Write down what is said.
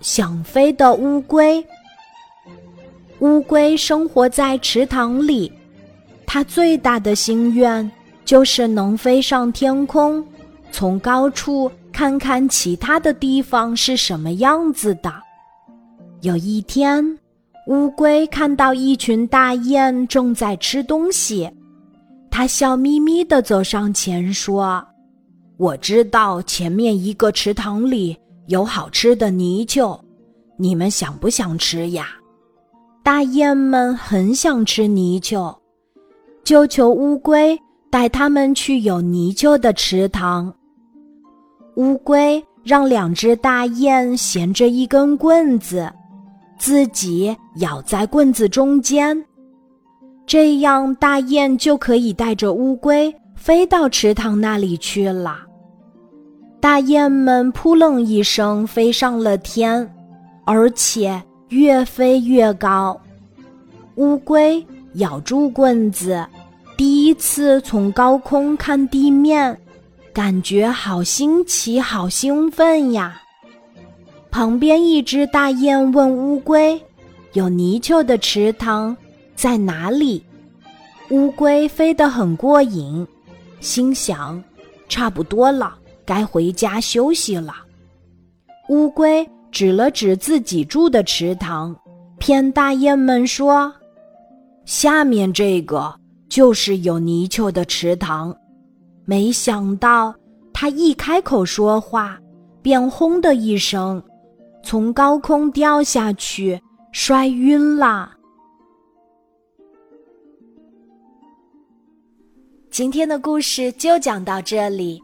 想飞的乌龟。乌龟生活在池塘里，它最大的心愿就是能飞上天空，从高处看看其他的地方是什么样子的。有一天，乌龟看到一群大雁正在吃东西，它笑眯眯地走上前说。我知道前面一个池塘里有好吃的泥鳅，你们想不想吃呀？大雁们很想吃泥鳅，就求乌龟带他们去有泥鳅的池塘。乌龟让两只大雁衔着一根棍子，自己咬在棍子中间，这样大雁就可以带着乌龟。飞到池塘那里去了。大雁们扑棱一声飞上了天，而且越飞越高。乌龟咬住棍子，第一次从高空看地面，感觉好新奇，好兴奋呀！旁边一只大雁问乌龟：“有泥鳅的池塘在哪里？”乌龟飞得很过瘾。心想，差不多了，该回家休息了。乌龟指了指自己住的池塘，骗大雁们说：“下面这个就是有泥鳅的池塘。”没想到，他一开口说话，便轰的一声，从高空掉下去，摔晕了。今天的故事就讲到这里，